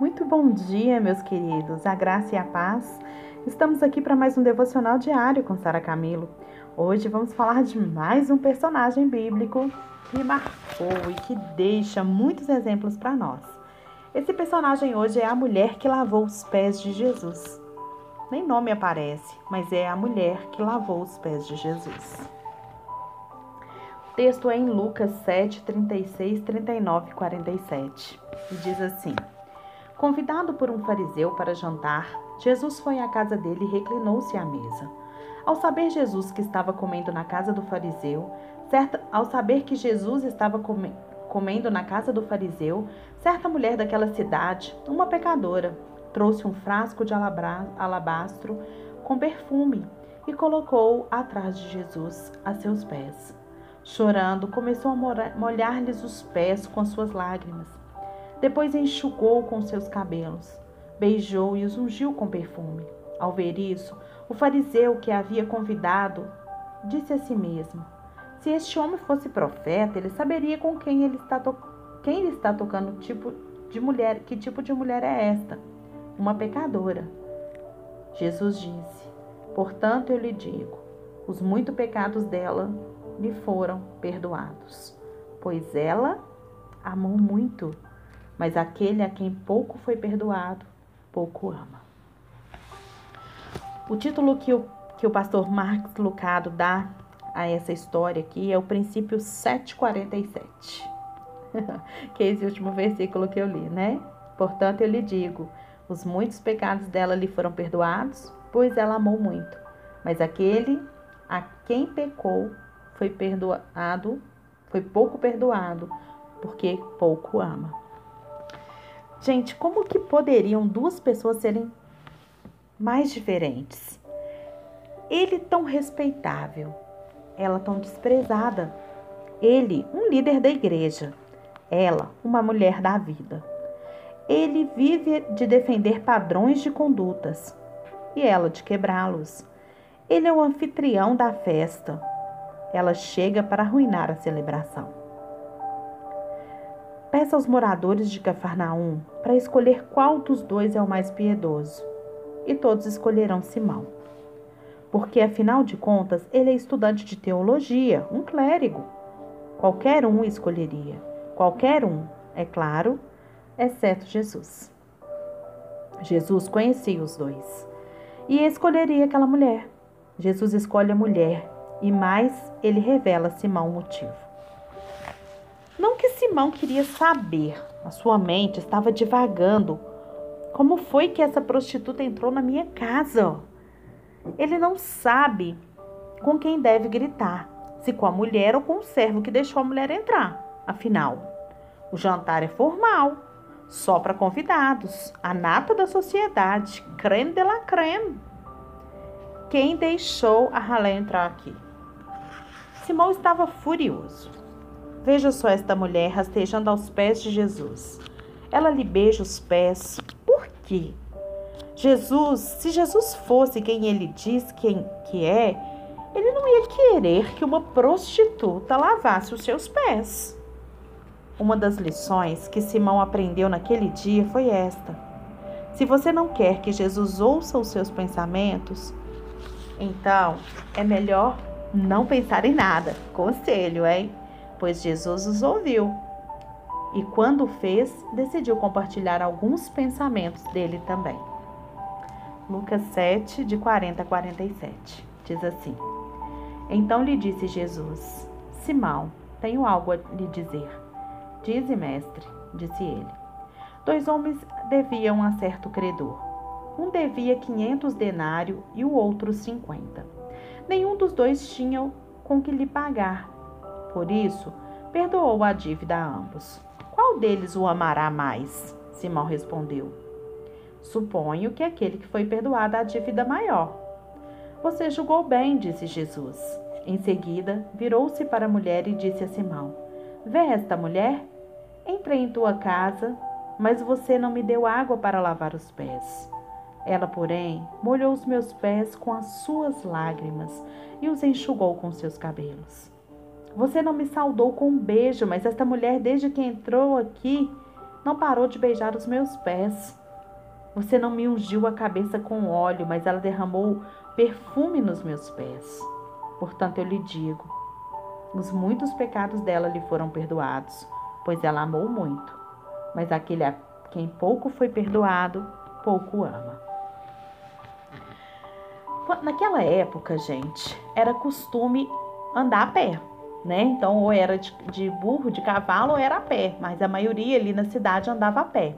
Muito bom dia, meus queridos. A graça e a paz. Estamos aqui para mais um devocional diário com Sara Camilo. Hoje vamos falar de mais um personagem bíblico que marcou e que deixa muitos exemplos para nós. Esse personagem hoje é a mulher que lavou os pés de Jesus. Nem nome aparece, mas é a mulher que lavou os pés de Jesus. O texto é em Lucas 7, 36, 39 e 47. E diz assim: Convidado por um fariseu para jantar, Jesus foi à casa dele e reclinou-se à mesa. Ao saber Jesus que estava comendo na casa do fariseu, certa, ao saber que Jesus estava come, comendo na casa do fariseu, certa mulher daquela cidade, uma pecadora, trouxe um frasco de alabastro com perfume e colocou atrás de Jesus a seus pés. Chorando, começou a molhar-lhes os pés com suas lágrimas depois enxugou com seus cabelos, beijou e os ungiu com perfume. Ao ver isso, o fariseu que havia convidado disse a si mesmo: Se este homem fosse profeta, ele saberia com quem ele está, quem ele está tocando tipo de mulher, que tipo de mulher é esta? Uma pecadora. Jesus disse: Portanto, eu lhe digo: os muitos pecados dela lhe foram perdoados, pois ela amou muito mas aquele a quem pouco foi perdoado, pouco ama. O título que o, que o pastor Marcos Lucado dá a essa história aqui é o princípio 747, que é esse último versículo que eu li, né? Portanto, eu lhe digo: os muitos pecados dela lhe foram perdoados, pois ela amou muito. Mas aquele a quem pecou foi perdoado, foi pouco perdoado, porque pouco ama. Gente, como que poderiam duas pessoas serem mais diferentes? Ele tão respeitável, ela tão desprezada. Ele, um líder da igreja, ela, uma mulher da vida. Ele vive de defender padrões de condutas e ela de quebrá-los. Ele é o anfitrião da festa. Ela chega para arruinar a celebração. Peça aos moradores de Cafarnaum para escolher qual dos dois é o mais piedoso. E todos escolherão Simão. Porque, afinal de contas, ele é estudante de teologia, um clérigo. Qualquer um escolheria. Qualquer um, é claro, exceto Jesus. Jesus conhecia os dois e escolheria aquela mulher. Jesus escolhe a mulher e mais ele revela Simão o motivo. Simão queria saber, a sua mente estava divagando. Como foi que essa prostituta entrou na minha casa? Ele não sabe com quem deve gritar, se com a mulher ou com o servo que deixou a mulher entrar. Afinal, o jantar é formal, só para convidados, a nata da sociedade, creme de la creme. Quem deixou a ralé entrar aqui? Simão estava furioso. Veja só esta mulher rastejando aos pés de Jesus. Ela lhe beija os pés. Por quê? Jesus, se Jesus fosse quem ele diz quem que é, ele não ia querer que uma prostituta lavasse os seus pés. Uma das lições que Simão aprendeu naquele dia foi esta: se você não quer que Jesus ouça os seus pensamentos, então é melhor não pensar em nada. Conselho, hein? Pois Jesus os ouviu. E quando fez, decidiu compartilhar alguns pensamentos dele também. Lucas 7, de 40 a 47, diz assim: Então lhe disse Jesus: Simão, tenho algo a lhe dizer. Dize, mestre, disse ele. Dois homens deviam a certo credor. Um devia quinhentos denários e o outro cinquenta. Nenhum dos dois tinha com que lhe pagar. Por isso, perdoou a dívida a ambos. Qual deles o amará mais? Simão respondeu. Suponho que aquele que foi perdoado a dívida maior. Você julgou bem, disse Jesus. Em seguida, virou-se para a mulher e disse a Simão: Vê esta mulher? Entrei em tua casa, mas você não me deu água para lavar os pés. Ela, porém, molhou os meus pés com as suas lágrimas e os enxugou com seus cabelos. Você não me saudou com um beijo, mas esta mulher, desde que entrou aqui, não parou de beijar os meus pés. Você não me ungiu a cabeça com óleo, mas ela derramou perfume nos meus pés. Portanto, eu lhe digo: os muitos pecados dela lhe foram perdoados, pois ela amou muito. Mas aquele a quem pouco foi perdoado, pouco ama. Naquela época, gente, era costume andar a pé, né? Então, ou era de, de burro, de cavalo, ou era a pé, mas a maioria ali na cidade andava a pé.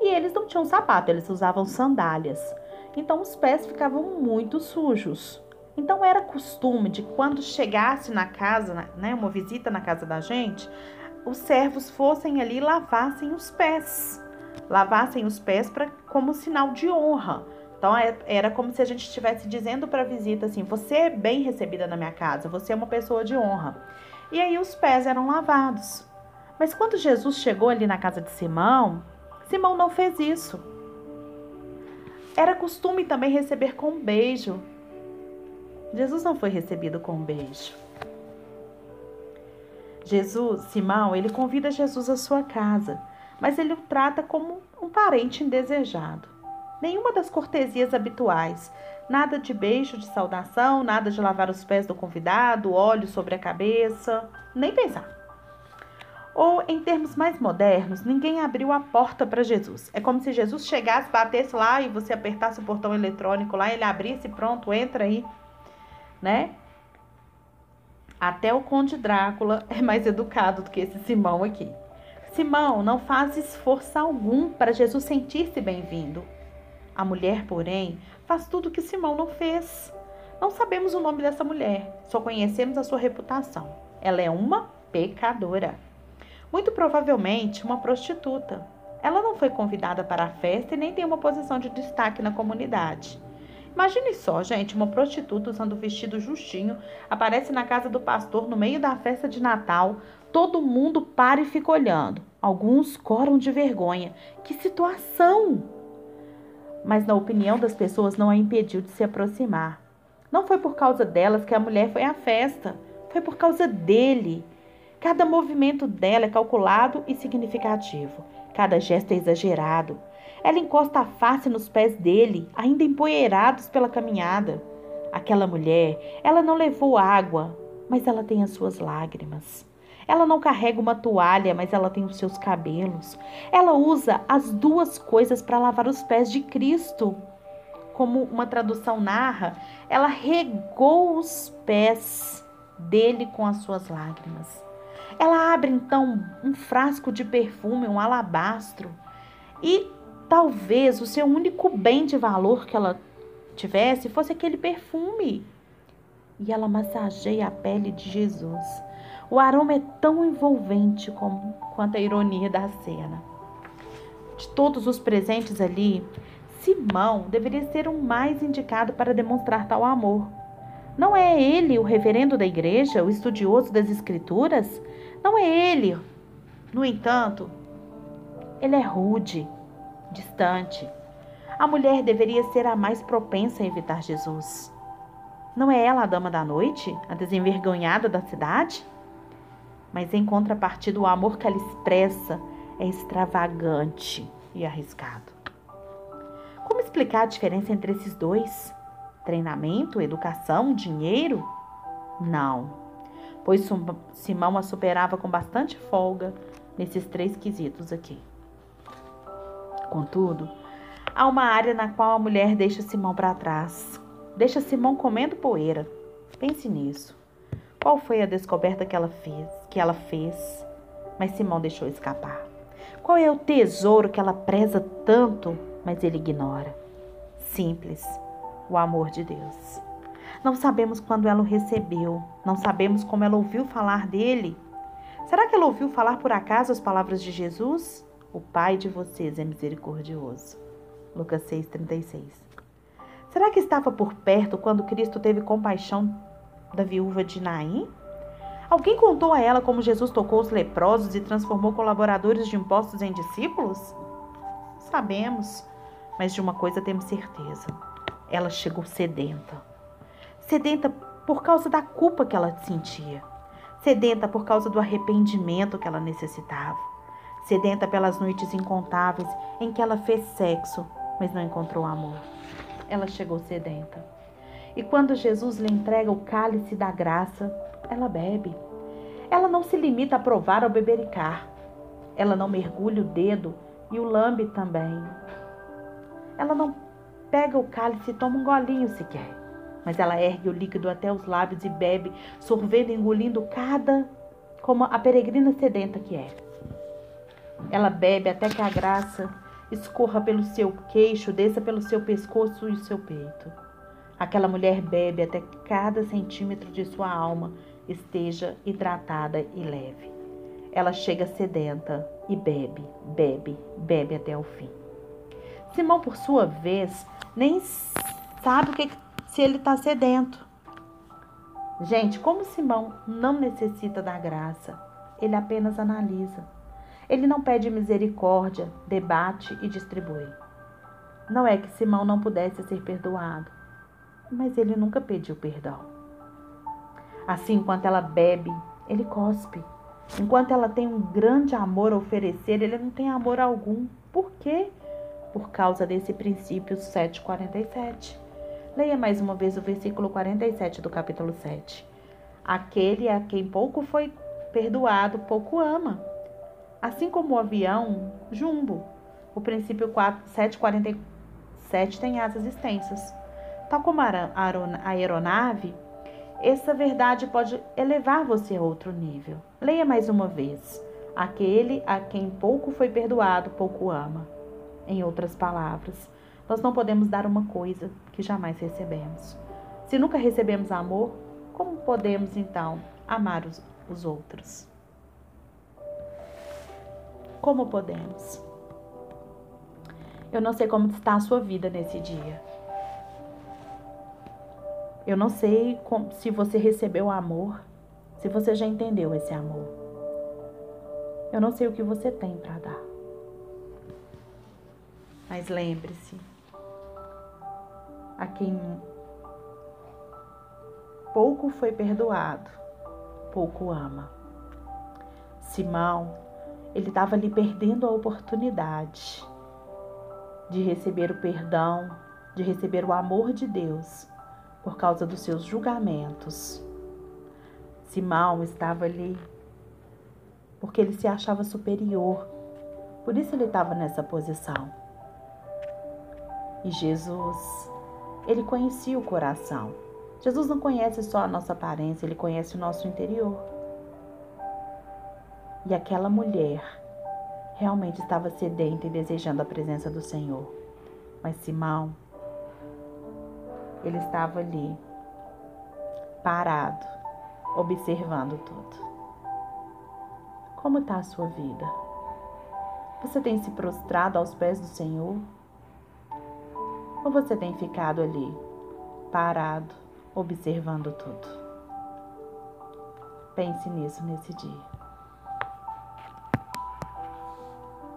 E eles não tinham sapato, eles usavam sandálias. Então, os pés ficavam muito sujos. Então, era costume de quando chegasse na casa, né, uma visita na casa da gente, os servos fossem ali e lavassem os pés. Lavassem os pés para como sinal de honra então é, era como se a gente estivesse dizendo para a visita assim: você é bem recebida na minha casa, você é uma pessoa de honra. E aí os pés eram lavados. Mas quando Jesus chegou ali na casa de Simão, Simão não fez isso. Era costume também receber com um beijo. Jesus não foi recebido com um beijo. Jesus, Simão, ele convida Jesus à sua casa, mas ele o trata como um parente indesejado nenhuma das cortesias habituais. Nada de beijo de saudação, nada de lavar os pés do convidado, óleo sobre a cabeça, nem pensar. Ou, em termos mais modernos, ninguém abriu a porta para Jesus. É como se Jesus chegasse, batesse lá e você apertasse o portão eletrônico lá, ele abrisse, pronto, entra aí, né? Até o Conde Drácula é mais educado do que esse Simão aqui. Simão não faz esforço algum para Jesus sentir-se bem-vindo. A mulher, porém, faz tudo o que Simão não fez. Não sabemos o nome dessa mulher, só conhecemos a sua reputação. Ela é uma pecadora. Muito provavelmente uma prostituta. Ela não foi convidada para a festa e nem tem uma posição de destaque na comunidade. Imagine só, gente, uma prostituta usando vestido justinho aparece na casa do pastor no meio da festa de Natal. Todo mundo para e fica olhando. Alguns coram de vergonha. Que situação! Mas na opinião das pessoas não a impediu de se aproximar. Não foi por causa delas que a mulher foi à festa, foi por causa dele. Cada movimento dela é calculado e significativo, cada gesto é exagerado. Ela encosta a face nos pés dele, ainda empoeirados pela caminhada. Aquela mulher, ela não levou água, mas ela tem as suas lágrimas. Ela não carrega uma toalha, mas ela tem os seus cabelos. Ela usa as duas coisas para lavar os pés de Cristo. Como uma tradução narra, ela regou os pés dele com as suas lágrimas. Ela abre então um frasco de perfume, um alabastro, e talvez o seu único bem de valor que ela tivesse fosse aquele perfume. E ela massageia a pele de Jesus o aroma é tão envolvente como, quanto a ironia da cena. De todos os presentes ali, Simão deveria ser o mais indicado para demonstrar tal amor. Não é ele o reverendo da igreja, o estudioso das escrituras? Não é ele. No entanto, ele é rude, distante. A mulher deveria ser a mais propensa a evitar Jesus. Não é ela a dama da noite, a desenvergonhada da cidade? Mas em contrapartida, o amor que ela expressa é extravagante e arriscado. Como explicar a diferença entre esses dois? Treinamento, educação, dinheiro? Não, pois Simão a superava com bastante folga nesses três quesitos aqui. Contudo, há uma área na qual a mulher deixa Simão para trás, deixa Simão comendo poeira. Pense nisso. Qual foi a descoberta que ela fez, que ela fez, mas Simão deixou escapar? Qual é o tesouro que ela preza tanto, mas ele ignora? Simples, o amor de Deus. Não sabemos quando ela o recebeu, não sabemos como ela ouviu falar dele. Será que ela ouviu falar por acaso as palavras de Jesus? O Pai de vocês é misericordioso. Lucas 6,36. Será que estava por perto quando Cristo teve compaixão da viúva de Naim? Alguém contou a ela como Jesus tocou os leprosos e transformou colaboradores de impostos em discípulos? Sabemos, mas de uma coisa temos certeza: ela chegou sedenta. Sedenta por causa da culpa que ela sentia, sedenta por causa do arrependimento que ela necessitava, sedenta pelas noites incontáveis em que ela fez sexo, mas não encontrou amor. Ela chegou sedenta. E quando Jesus lhe entrega o cálice da graça, ela bebe. Ela não se limita a provar ou bebericar. Ela não mergulha o dedo e o lambe também. Ela não pega o cálice e toma um golinho sequer, mas ela ergue o líquido até os lábios e bebe, sorvendo e engolindo cada como a peregrina sedenta que é. Ela bebe até que a graça escorra pelo seu queixo, desça pelo seu pescoço e seu peito. Aquela mulher bebe até cada centímetro de sua alma esteja hidratada e leve. Ela chega sedenta e bebe, bebe, bebe até o fim. Simão, por sua vez, nem sabe o que, se ele está sedento. Gente, como Simão não necessita da graça, ele apenas analisa. Ele não pede misericórdia, debate e distribui. Não é que Simão não pudesse ser perdoado, mas ele nunca pediu perdão. Assim, enquanto ela bebe, ele cospe. Enquanto ela tem um grande amor a oferecer, ele não tem amor algum. Por quê? Por causa desse princípio 747. Leia mais uma vez o versículo 47 do capítulo 7. Aquele a quem pouco foi perdoado, pouco ama. Assim como o avião jumbo, o princípio 4, 747 tem asas extensas. Tal como a aeronave, essa verdade pode elevar você a outro nível. Leia mais uma vez. Aquele a quem pouco foi perdoado, pouco ama. Em outras palavras, nós não podemos dar uma coisa que jamais recebemos. Se nunca recebemos amor, como podemos então amar os, os outros? Como podemos? Eu não sei como está a sua vida nesse dia. Eu não sei como, se você recebeu amor, se você já entendeu esse amor. Eu não sei o que você tem para dar. Mas lembre-se, a quem pouco foi perdoado, pouco ama. Simão, ele estava ali perdendo a oportunidade de receber o perdão, de receber o amor de Deus por causa dos seus julgamentos. Simão estava ali porque ele se achava superior, por isso ele estava nessa posição. E Jesus, ele conhecia o coração. Jesus não conhece só a nossa aparência, ele conhece o nosso interior. E aquela mulher realmente estava sedenta e desejando a presença do Senhor. Mas Simão, ele estava ali, parado, observando tudo. Como está a sua vida? Você tem se prostrado aos pés do Senhor? Ou você tem ficado ali, parado, observando tudo? Pense nisso nesse dia.